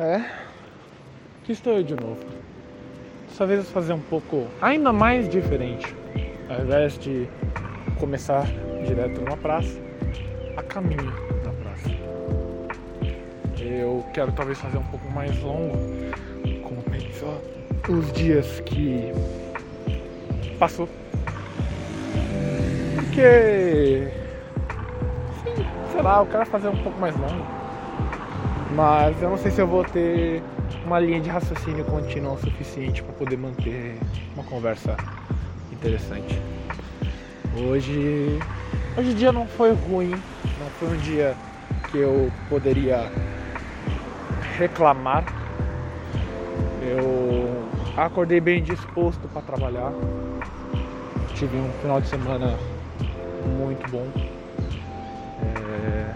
É, aqui estou eu de novo. Dessa vez fazer um pouco ainda mais diferente. Ao invés de começar direto numa praça, a caminho da praça. Eu quero talvez fazer um pouco mais longo, como pensou os dias que passou. Porque sim, sei lá, eu quero fazer um pouco mais longo mas eu não sei se eu vou ter uma linha de raciocínio contínua o suficiente para poder manter uma conversa interessante. Hoje, hoje o dia não foi ruim, não foi um dia que eu poderia reclamar. Eu acordei bem disposto para trabalhar. Tive um final de semana muito bom. É,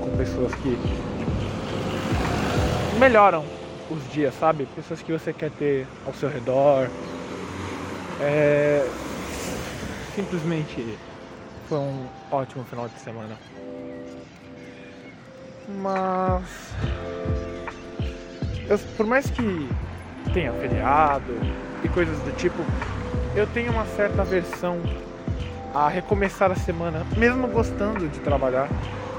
com pessoas que melhoram os dias, sabe? Pessoas que você quer ter ao seu redor. É... Simplesmente foi um ótimo final de semana. Mas eu, por mais que tenha feriado e coisas do tipo, eu tenho uma certa aversão a recomeçar a semana, mesmo gostando de trabalhar,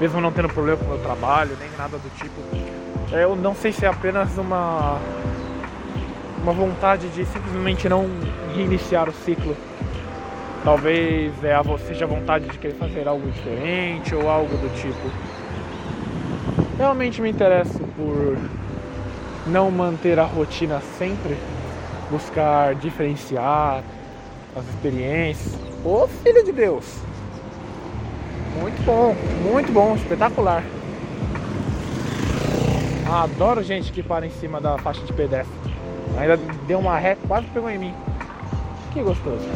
mesmo não tendo problema com o meu trabalho, nem nada do tipo eu não sei se é apenas uma uma vontade de simplesmente não reiniciar o ciclo. Talvez é a, seja vontade de querer fazer algo diferente ou algo do tipo. Realmente me interesso por não manter a rotina sempre, buscar diferenciar as experiências. Ô filho de Deus! Muito bom, muito bom, espetacular. Adoro gente que para em cima da faixa de pedestre. Ainda deu uma ré, quase pegou em mim. Que gostoso.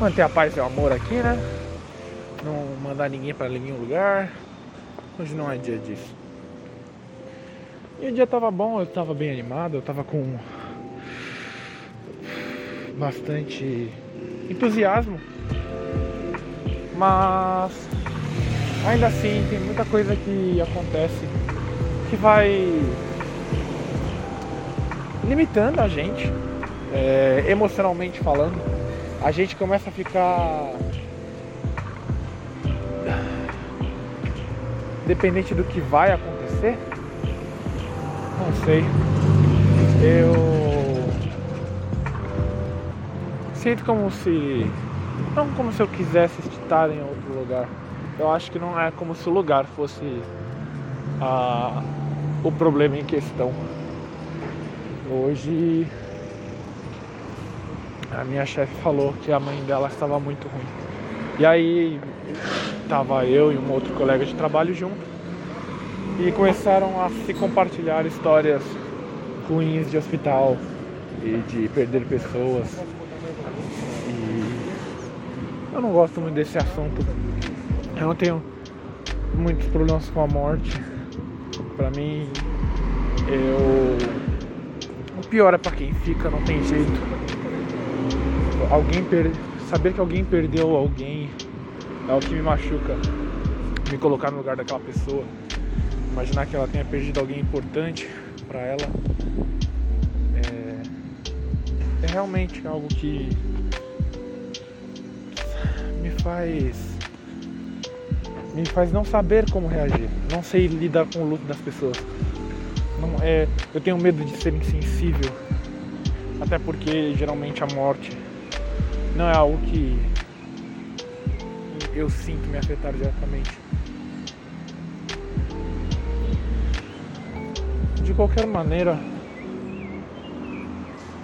Manter a paz e o amor aqui, né? Não mandar ninguém para nenhum lugar. Hoje não é dia disso. E o dia tava bom, eu tava bem animado, eu tava com bastante entusiasmo. Mas ainda assim tem muita coisa que acontece que vai limitando a gente, é, emocionalmente falando. A gente começa a ficar dependente do que vai acontecer. Não sei. Eu sinto como se não como se eu quisesse estar em outro lugar. Eu acho que não é como se o lugar fosse a o problema em questão. Hoje a minha chefe falou que a mãe dela estava muito ruim. E aí estava eu e um outro colega de trabalho junto e começaram a se compartilhar histórias ruins de hospital e de perder pessoas. E eu não gosto muito desse assunto. Eu não tenho muitos problemas com a morte Pra mim, eu. O pior é pra quem fica, não tem jeito. Alguém per... Saber que alguém perdeu alguém é o que me machuca. Me colocar no lugar daquela pessoa. Imaginar que ela tenha perdido alguém importante para ela. É... é realmente algo que me faz me faz não saber como reagir, não sei lidar com o luto das pessoas. Não, é, eu tenho medo de ser insensível, até porque geralmente a morte não é algo que eu sinto me afetar diretamente. De qualquer maneira,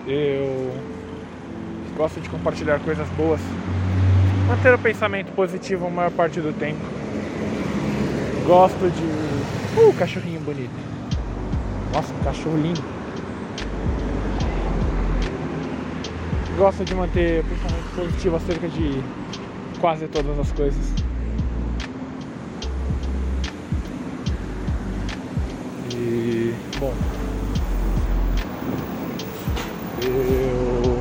eu gosto de compartilhar coisas boas, manter o pensamento positivo a maior parte do tempo. Gosto de. Uh, cachorrinho bonito. Nossa, um cachorro lindo. Gosto de manter pensamento positivo acerca de quase todas as coisas. E. Bom. Eu.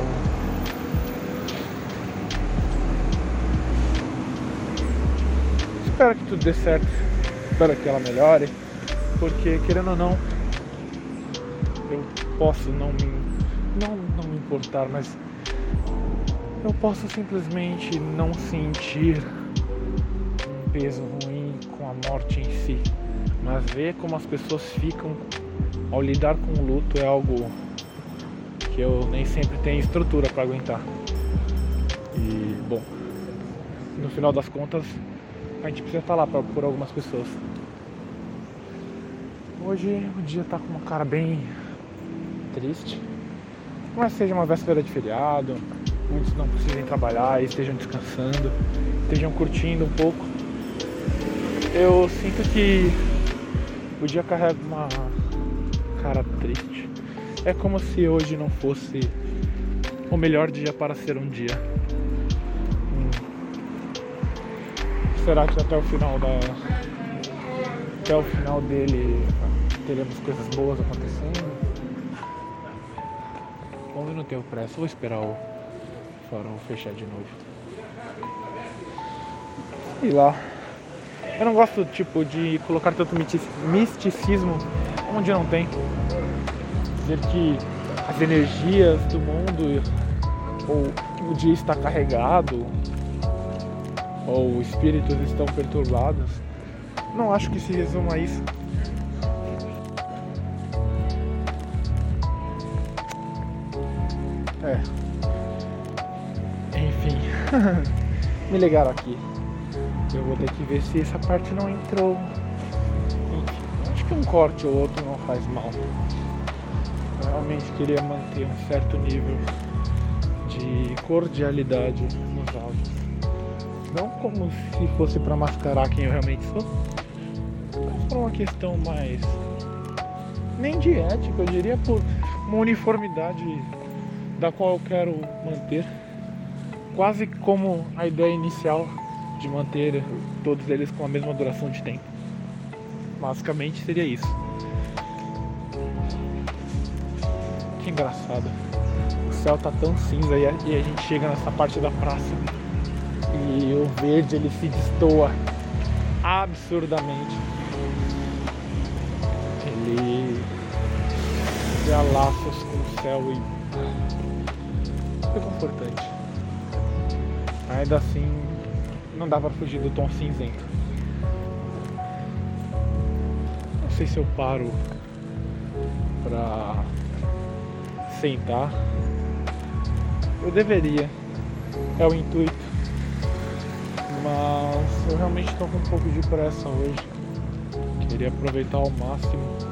Espero que tudo dê certo espero que ela melhore, porque querendo ou não, eu posso não me, não, não me importar, mas eu posso simplesmente não sentir um peso ruim com a morte em si. Mas ver como as pessoas ficam ao lidar com o luto é algo que eu nem sempre tenho estrutura para aguentar. E bom, no final das contas, a gente precisa estar lá pra, por algumas pessoas. Hoje o dia tá com uma cara bem triste. Mas seja uma véspera de feriado, muitos não precisem trabalhar estejam descansando, estejam curtindo um pouco. Eu sinto que o dia carrega uma cara triste. É como se hoje não fosse o melhor dia para ser um dia. Hum. Será que até o final da. Até o final dele teremos coisas boas acontecendo? Bom, eu não tenho pressa, vou esperar o farol fechar de novo. Sei lá. Eu não gosto, tipo, de colocar tanto misticismo onde não tem. Dizer que as energias do mundo ou o dia está carregado ou espíritos estão perturbados. Não acho que se resuma a isso. É. Enfim. Me ligaram aqui. Eu vou ter que ver se essa parte não entrou. Acho que um corte ou outro não faz mal. Eu realmente queria manter um certo nível de cordialidade nos áudios. Não como se fosse para mascarar quem eu realmente sou, por uma questão mais. nem de ética, eu diria por uma uniformidade da qual eu quero manter, quase como a ideia inicial de manter todos eles com a mesma duração de tempo. Basicamente seria isso. Que engraçado. O céu tá tão cinza e a, e a gente chega nessa parte da praça e o verde ele se destoa absurdamente. Dá laços com o céu e reconfortante. Ainda assim, não dá pra fugir do tom cinzento. Não sei se eu paro pra sentar. Eu deveria. É o intuito. Mas eu realmente tô com um pouco de pressa hoje. Queria aproveitar ao máximo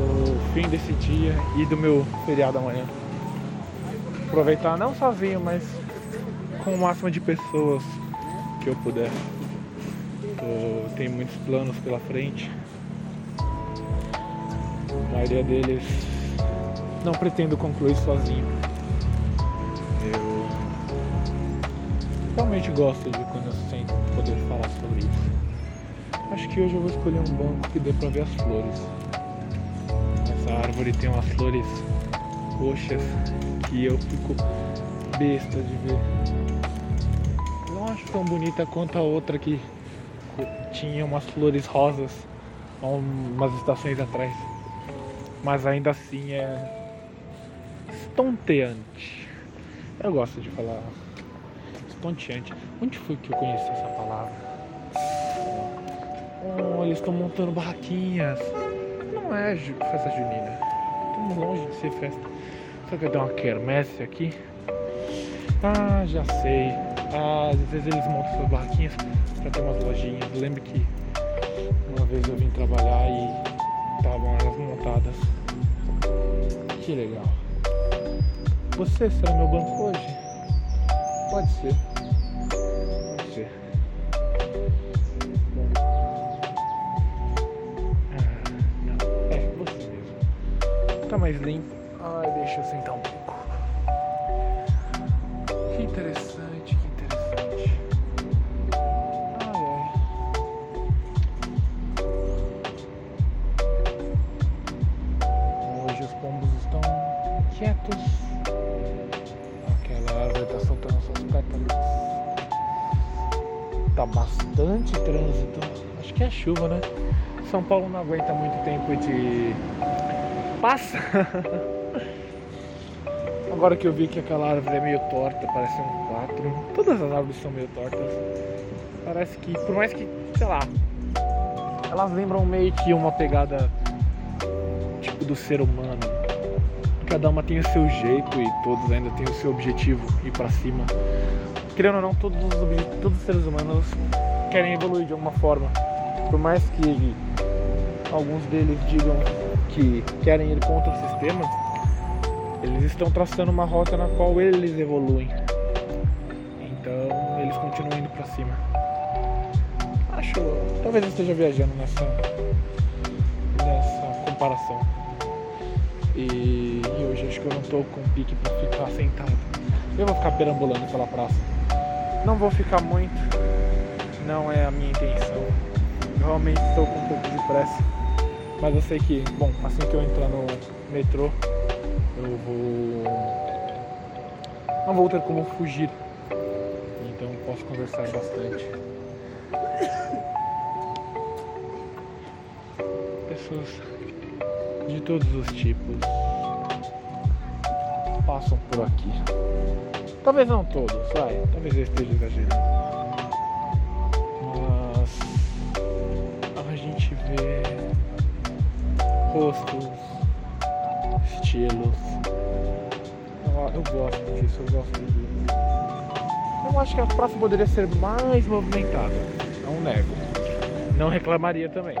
do fim desse dia e do meu feriado amanhã aproveitar não sozinho, mas com o máximo de pessoas que eu puder. Tenho muitos planos pela frente. A maioria deles não pretendo concluir sozinho. Eu realmente gosto de quando eu sento poder falar sobre isso. Acho que hoje eu vou escolher um banco que dê pra ver as flores. Essa árvore tem umas flores roxas que eu fico besta de ver. Não acho tão bonita quanto a outra que tinha umas flores rosas há umas estações atrás. Mas ainda assim é estonteante. Eu gosto de falar estonteante. Onde foi que eu conheci essa palavra? Oh, eles estão montando barraquinhas. Não é festa junina. Estamos longe de ser festa. Será que eu tenho uma quermesse aqui? Ah, já sei. Ah, às vezes eles montam suas barraquinhas pra ter umas lojinhas. Lembro que uma vez eu vim trabalhar e estavam elas montadas. Que legal. Você será meu banco hoje? Pode ser. Tá mais limpo. Ai, deixa eu sentar um pouco. Que interessante, que interessante. Ai, ai. Hoje os pombos estão quietos. Aquela árvore está soltando suas pétalas. Tá bastante trânsito. Acho que é chuva, né? São Paulo não aguenta muito tempo de passa. Agora que eu vi que aquela árvore é meio torta, parece um 4. Todas as árvores são meio tortas. Parece que, por mais que, sei lá, elas lembram meio que uma pegada tipo do ser humano. Cada uma tem o seu jeito e todos ainda têm o seu objetivo ir para cima. Querendo ou não, todos os, todos os seres humanos querem evoluir de alguma forma. Por mais que alguns deles digam que querem ir contra o sistema, eles estão traçando uma rota na qual eles evoluem. Então eles continuam indo para cima. Acho, talvez eu esteja viajando nessa nessa comparação. E, e hoje acho que eu não tô com pique para ficar sentado. Eu vou ficar perambulando pela praça. Não vou ficar muito, não é a minha intenção. Eu realmente estou com um pouco de pressa. Mas eu sei que, bom, assim que eu entrar no metrô, eu vou. Não vou ter como fugir. Então posso conversar bastante. Pessoas de todos os tipos passam por aqui. Talvez não todos, vai. Talvez eu esteja exagerando. Mas a gente vê rostos, estilos. Eu, eu gosto disso, eu gosto de. Eu acho que a praça poderia ser mais movimentada. Não nego. Não reclamaria também.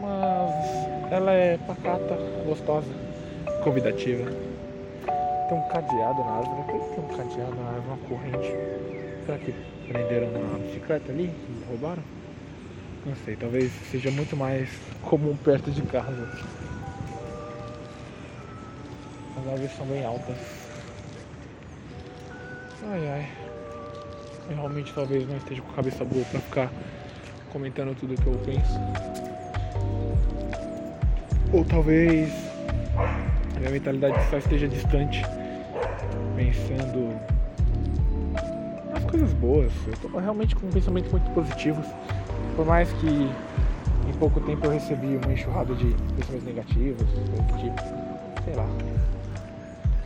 Mas ela é pacata, gostosa, convidativa. Tem um cadeado na árvore. Por que tem um cadeado na árvore? Uma corrente. Será que prenderam na bicicleta ali roubaram? Não sei, talvez seja muito mais comum perto de casa. As árvores são bem altas. Ai ai. Eu realmente talvez não esteja com a cabeça boa pra ficar comentando tudo que eu penso. Ou talvez a minha mentalidade só esteja distante, pensando nas coisas boas. Eu tô realmente com pensamentos muito positivos. Por mais que em pouco tempo eu recebi uma enxurrada de pensamentos negativos, coisas tipo. Sei lá.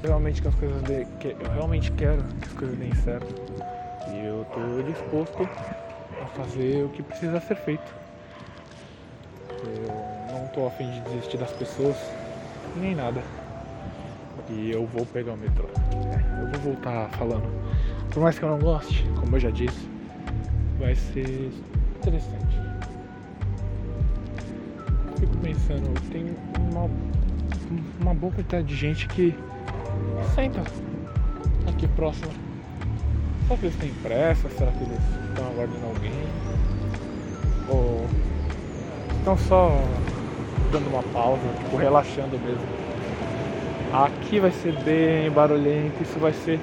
Realmente que as coisas de, que eu realmente quero que as coisas deem certo. E eu tô disposto a fazer o que precisa ser feito. Eu não tô afim de desistir das pessoas, nem nada. E eu vou pegar o metrô. É, eu vou voltar falando. Por mais que eu não goste, como eu já disse, vai ser interessante. Fico pensando, tem uma, uma boa quantidade de gente que senta aqui próximo. Será que eles têm pressa? Será que eles estão aguardando alguém? Ou estão só dando uma pausa, tipo, relaxando mesmo? Aqui vai ser bem barulhento, isso vai ser.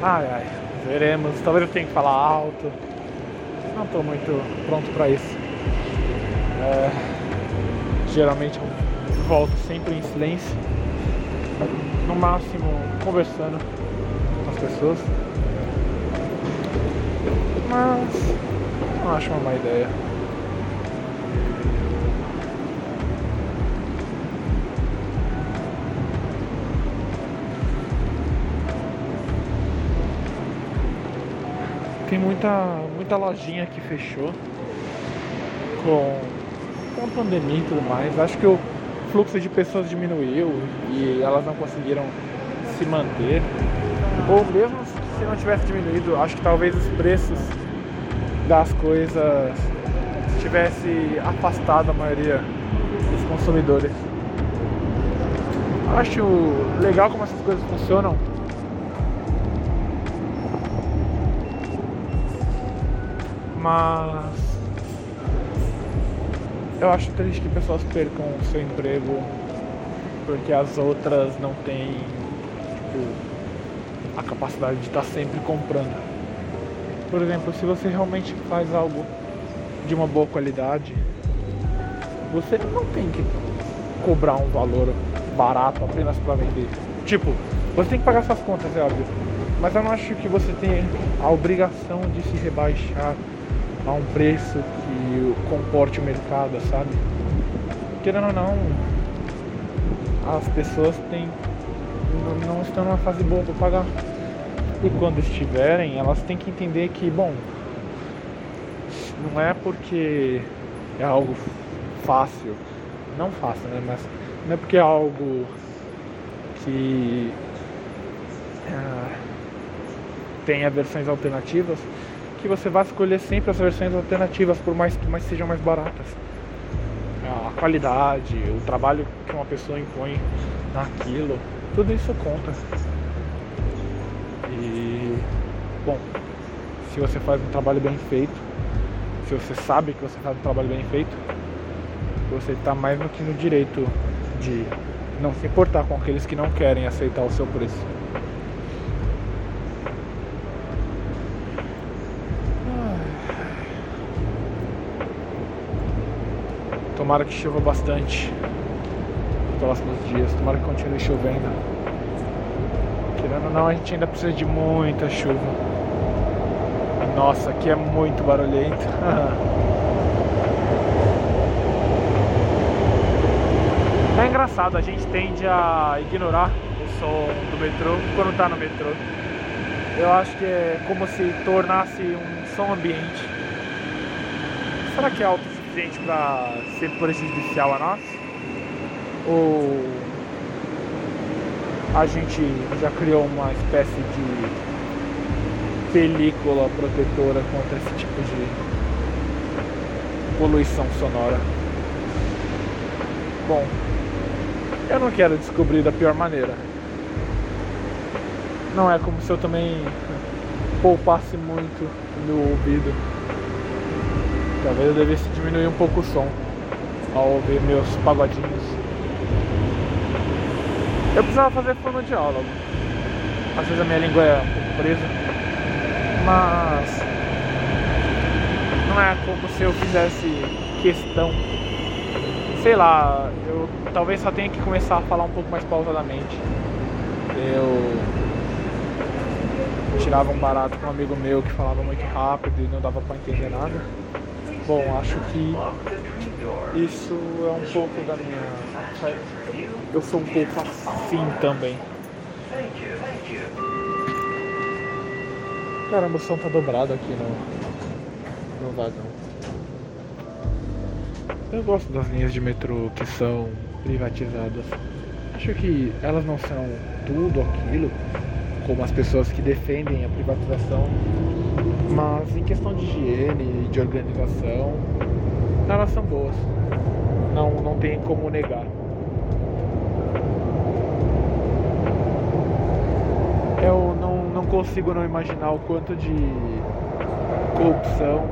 Ai ai, veremos. Talvez eu tenha que falar alto não estou muito pronto para isso. É, geralmente eu volto sempre em silêncio, no máximo conversando com as pessoas. Mas não acho uma má ideia. Tem muita, muita lojinha que fechou com, com a pandemia e tudo mais. Acho que o fluxo de pessoas diminuiu e elas não conseguiram se manter. Ou mesmo se não tivesse diminuído, acho que talvez os preços das coisas tivesse afastado a maioria dos consumidores. Acho legal como essas coisas funcionam Mas eu acho triste que pessoas percam o seu emprego porque as outras não têm tipo, a capacidade de estar sempre comprando. Por exemplo, se você realmente faz algo de uma boa qualidade, você não tem que cobrar um valor barato apenas para vender. Tipo, você tem que pagar suas contas, é óbvio. Mas eu não acho que você tem a obrigação de se rebaixar a um preço que comporte o mercado, sabe? Querendo ou não, as pessoas têm não estão numa fase boa para pagar. E quando estiverem, elas têm que entender que, bom, não é porque é algo fácil, não fácil, né? Mas não é porque é algo que ah, tenha versões alternativas que você vai escolher sempre as versões alternativas, por mais que mais sejam mais baratas. A qualidade, o trabalho que uma pessoa impõe naquilo, tudo isso conta. E bom, se você faz um trabalho bem feito, se você sabe que você faz um trabalho bem feito, você está mais do que no direito de não se importar com aqueles que não querem aceitar o seu preço. Tomara que chova bastante nos próximos dias. Tomara que continue chovendo. Querendo ou não, a gente ainda precisa de muita chuva. Nossa, aqui é muito barulhento. é engraçado, a gente tende a ignorar o som do metrô quando tá no metrô. Eu acho que é como se tornasse um som ambiente. Será que é alto o suficiente para ser prejudicial a nós? Ou a gente já criou uma espécie de película protetora contra esse tipo de poluição sonora? Bom, eu não quero descobrir da pior maneira. Não é como se eu também poupasse muito o meu ouvido. Talvez eu devesse diminuir um pouco o som ao ouvir meus pagodinhos. Eu precisava fazer fonoaudiólogo. Às vezes a minha língua é um pouco presa. Mas não é como se eu fizesse questão. Sei lá, eu talvez só tenha que começar a falar um pouco mais pausadamente. Eu tirava um barato com um amigo meu que falava muito rápido e não dava para entender nada. Bom, acho que isso é um pouco da minha. Eu sou um pouco assim também. Caramba, o som tá dobrado aqui no, no vagão. Eu gosto das linhas de metrô que são privatizadas. Acho que elas não são tudo aquilo, como as pessoas que defendem a privatização, mas em questão de higiene e de organização, elas são boas. Não, não tem como negar. Eu não, não consigo não imaginar o quanto de corrupção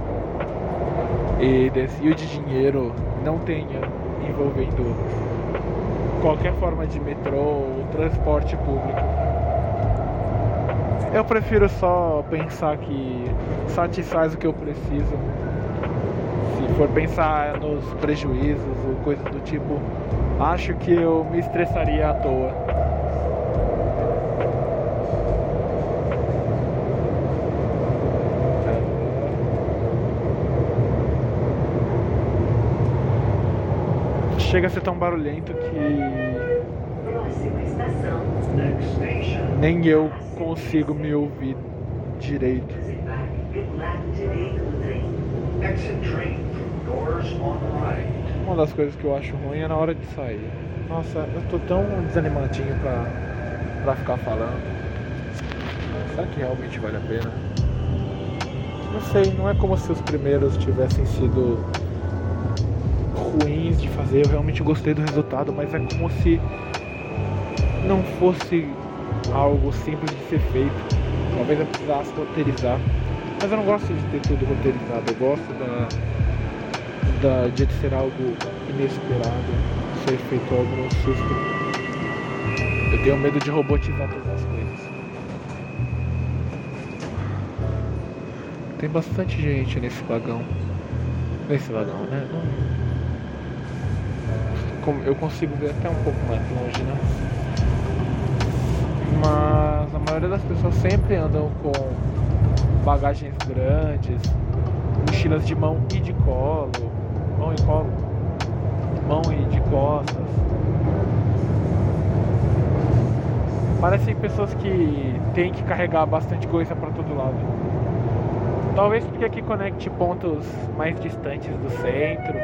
e desvio de dinheiro não tenha envolvendo qualquer forma de metrô ou transporte público. Eu prefiro só pensar que satisfaz o que eu preciso se for pensar nos prejuízos ou coisas do tipo, acho que eu me estressaria à toa. Chega a ser tão barulhento que nem eu consigo me ouvir direito. Uma das coisas que eu acho ruim é na hora de sair. Nossa, eu tô tão desanimadinho pra, pra ficar falando. Será que realmente vale a pena? Não sei, não é como se os primeiros tivessem sido ruins de fazer. Eu realmente gostei do resultado, mas é como se não fosse algo simples de ser feito. Talvez eu precisasse roteirizar. Mas eu não gosto de ter tudo roteirizado. Eu gosto da, da, de ser algo inesperado, ser feito algo no susto. Eu tenho medo de robotizar todas as coisas. Tem bastante gente nesse vagão. Nesse vagão, né? Eu consigo ver até um pouco mais longe, né? Mas a maioria das pessoas sempre andam com bagagens grandes, mochilas de mão e de colo, mão e colo, mão e de costas. Parecem pessoas que têm que carregar bastante coisa para todo lado. Talvez porque aqui conecte pontos mais distantes do centro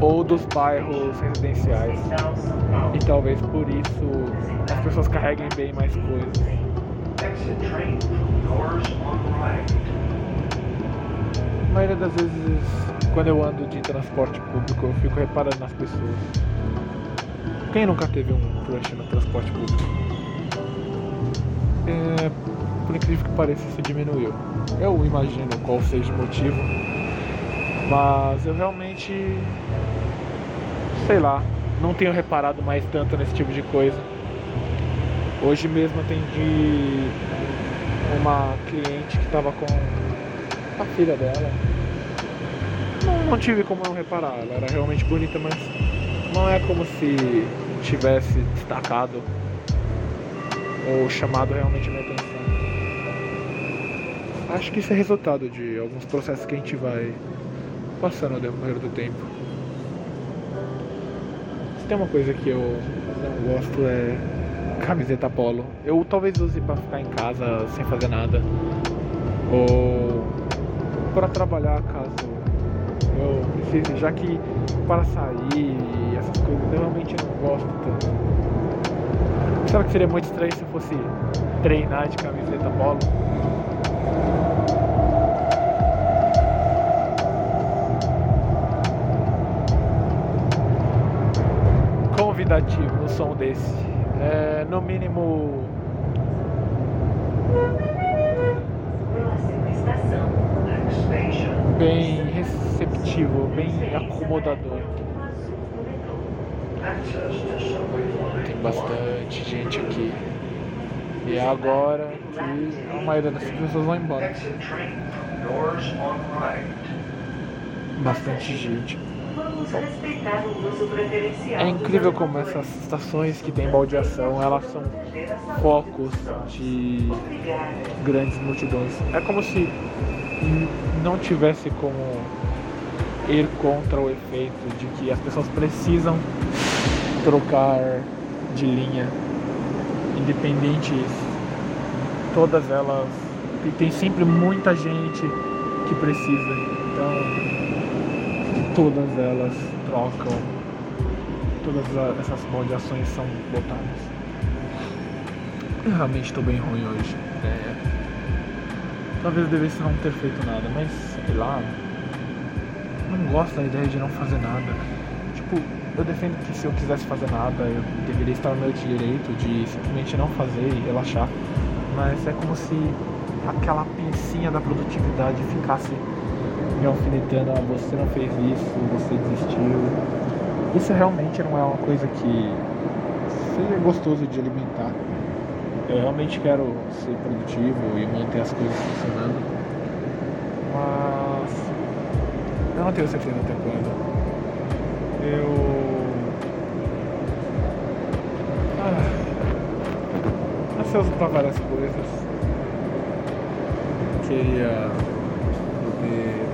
ou dos bairros residenciais. E talvez por isso as pessoas carreguem bem mais coisas. A maioria das vezes, quando eu ando de transporte público, eu fico reparando nas pessoas. Quem nunca teve um crush no transporte público? É, por incrível que pareça, isso diminuiu. Eu imagino qual seja o motivo, mas eu realmente, sei lá, não tenho reparado mais tanto nesse tipo de coisa. Hoje mesmo atendi uma cliente que estava com a filha dela. Não, não tive como não reparar, ela era realmente bonita, mas não é como se tivesse destacado ou chamado realmente minha atenção. Acho que isso é resultado de alguns processos que a gente vai passando ao decorrer do tempo. Se tem uma coisa que eu não gosto é camiseta polo. Eu talvez use para ficar em casa sem fazer nada. Ou para trabalhar caso eu precise, já que para sair e essas coisas eu realmente não gosto tanto. Será que seria muito estranho se eu fosse treinar de camiseta polo? Convidativo o som desse. É, no mínimo. Bem receptivo, bem acomodador. Tem bastante gente aqui. E é agora que a maioria das pessoas vão embora. Bastante gente. É incrível como essas estações que tem baldeação, elas são focos de grandes multidões. É como se não tivesse como ir contra o efeito de que as pessoas precisam trocar de linha, independente todas elas e tem sempre muita gente que precisa, então todas elas trocam, todas essas moldeações são botadas. Eu realmente estou bem ruim hoje. É, talvez eu devesse não ter feito nada, mas sei lá, não gosto da ideia de não fazer nada. Tipo, eu defendo que se eu quisesse fazer nada, eu deveria estar no meu direito de simplesmente não fazer e relaxar. Mas é como se aquela pincinha da produtividade ficasse me alfinetando, ah, você não fez isso, você desistiu. Isso realmente não é uma coisa que seja gostoso de alimentar. Eu realmente quero ser produtivo e manter as coisas funcionando. Mas eu não tenho certeza até quando. Eu. Ah, ansioso para várias coisas. Queria poder.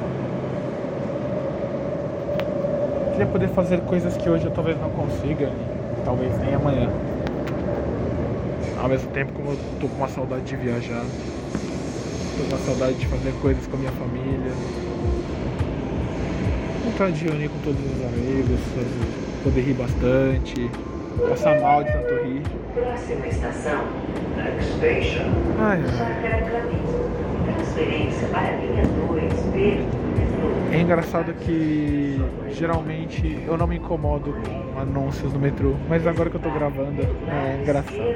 Poder fazer coisas que hoje eu talvez não consiga, talvez nem amanhã. Ao mesmo tempo como eu tô com uma saudade de viajar, tô com uma saudade de fazer coisas com a minha família vontade de reunir com todos os amigos, poder rir bastante, passar mal de tanto rir. Próxima estação, Next Station. Ai, Transferência para linha 2, é engraçado que geralmente eu não me incomodo com anúncios no metrô, mas agora que eu tô gravando é engraçado.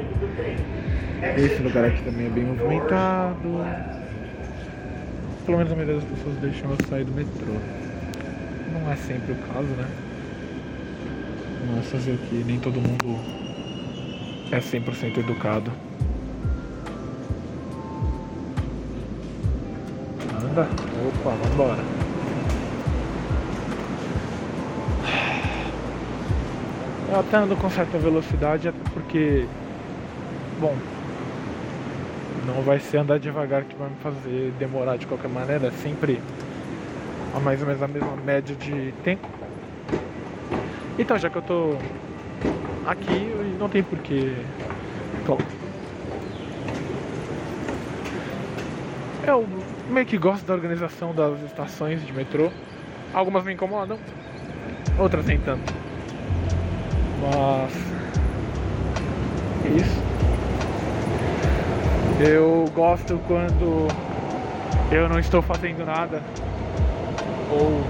Esse lugar aqui também é bem movimentado. Pelo menos a maioria das pessoas deixam eu sair do metrô não é sempre o caso, né? Mas fazer o que? Nem todo mundo é 100% educado. Anda. Opa, vambora. Eu até ando com certa velocidade, até porque, bom, não vai ser andar devagar que vai me fazer demorar de qualquer maneira, é sempre a mais ou menos a mesma média de tempo. Então, já que eu tô aqui, não tem porquê. Bom, eu meio que gosto da organização das estações de metrô. Algumas me incomodam, outras nem tanto. Mas. É isso. Eu gosto quando eu não estou fazendo nada. Ou,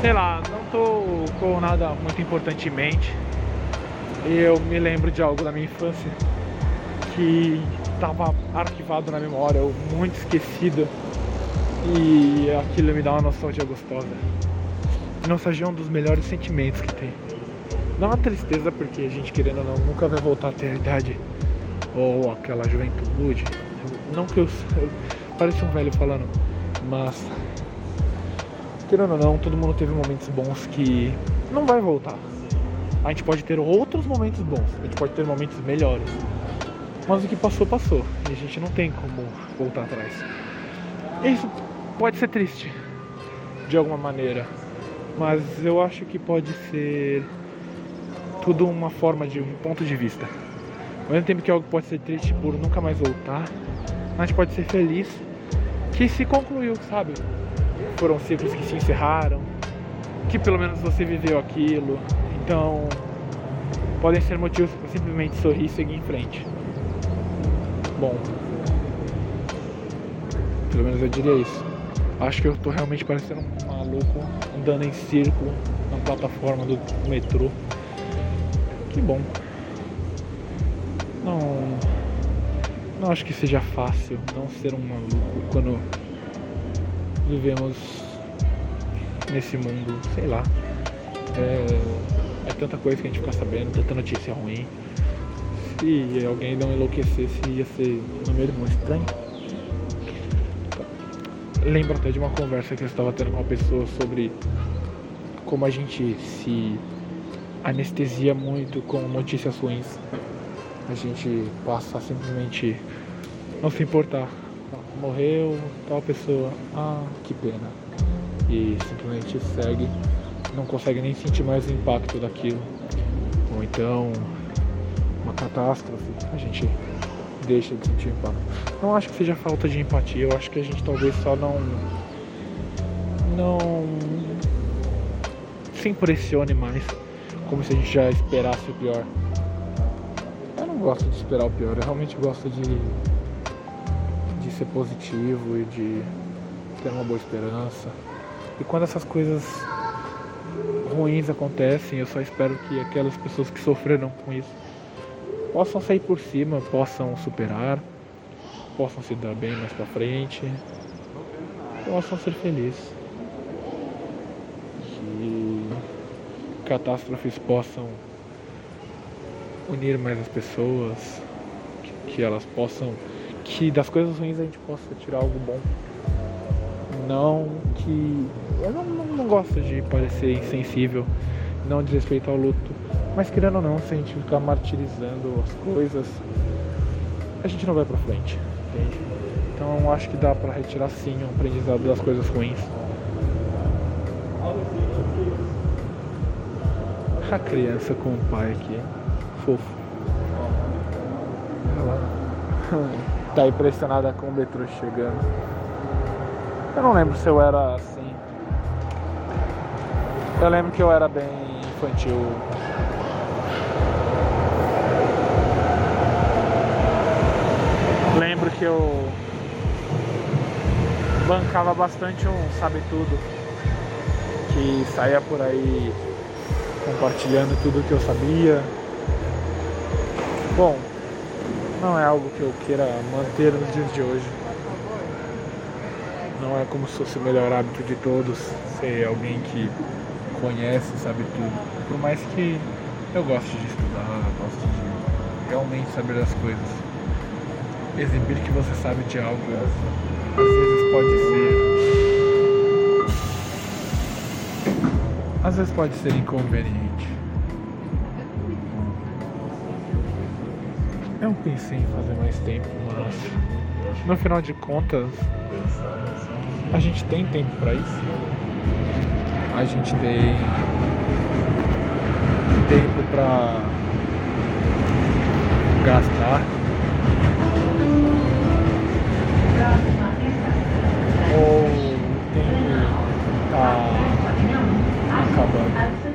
sei lá, não estou com nada muito importante em mente. E eu me lembro de algo da minha infância que estava arquivado na memória, ou muito esquecido. E aquilo me dá uma nostalgia gostosa. Nostalgia é um dos melhores sentimentos que tem. Dá uma tristeza porque a gente querendo ou não nunca vai voltar a ter a idade ou aquela juventude. Não que eu, pareça um velho falando, mas querendo ou não, todo mundo teve momentos bons que não vai voltar. A gente pode ter outros momentos bons, a gente pode ter momentos melhores. Mas o que passou, passou. E a gente não tem como voltar atrás. Isso pode ser triste, de alguma maneira. Mas eu acho que pode ser tudo uma forma de um ponto de vista. Ao mesmo tempo que algo pode ser triste por nunca mais voltar, gente pode ser feliz que se concluiu, sabe? Foram ciclos que se encerraram, que pelo menos você viveu aquilo. Então, podem ser motivos para simplesmente sorrir e seguir em frente. Bom, pelo menos eu diria isso. Acho que eu tô realmente parecendo um maluco andando em círculo na plataforma do metrô. Que bom. Não. Não acho que seja fácil não ser um maluco quando vivemos nesse mundo, sei lá. É, é tanta coisa que a gente fica sabendo, tanta notícia ruim. Se alguém não enlouquecesse, ia ser no mesmo estranho. Lembro até de uma conversa que eu estava tendo com uma pessoa sobre como a gente se anestesia muito com notícias ruins. A gente passa a simplesmente não se importar. Morreu tal pessoa, ah, que pena. E simplesmente segue, não consegue nem sentir mais o impacto daquilo. Ou então uma catástrofe, a gente deixa de sentir impacto. Não acho que seja falta de empatia, eu acho que a gente talvez só não. não. se impressione mais, como se a gente já esperasse o pior. Eu não gosto de esperar o pior, eu realmente gosto de. de ser positivo e de ter uma boa esperança. E quando essas coisas ruins acontecem, eu só espero que aquelas pessoas que sofreram com isso possam sair por cima, possam superar, possam se dar bem mais pra frente, possam ser felizes. Catástrofes possam unir mais as pessoas, que, que elas possam. Que das coisas ruins a gente possa tirar algo bom. Não que. Eu não, não, não gosto de parecer insensível, não desrespeito ao luto mas querendo ou não, se a gente ficar martirizando as coisas, a gente não vai pra frente, entende? Então acho que dá pra retirar sim um aprendizado das coisas ruins. A criança com o pai aqui, fofo. Ela tá impressionada com o metrô chegando. Eu não lembro se eu era assim. Eu lembro que eu era bem infantil lembro que eu bancava bastante um sabe tudo que saía por aí compartilhando tudo que eu sabia. Bom, não é algo que eu queira manter nos dias de hoje. Não é como se fosse o melhor hábito de todos ser alguém que conhece, sabe tudo. Por mais que eu goste de estudar, gosto de realmente saber das coisas exibir que você sabe de algo às vezes pode ser. às vezes pode ser inconveniente. Eu pensei em fazer mais tempo, mas no final de contas, a gente tem tempo para isso. A gente tem tempo para gastar. Ou Absolutely.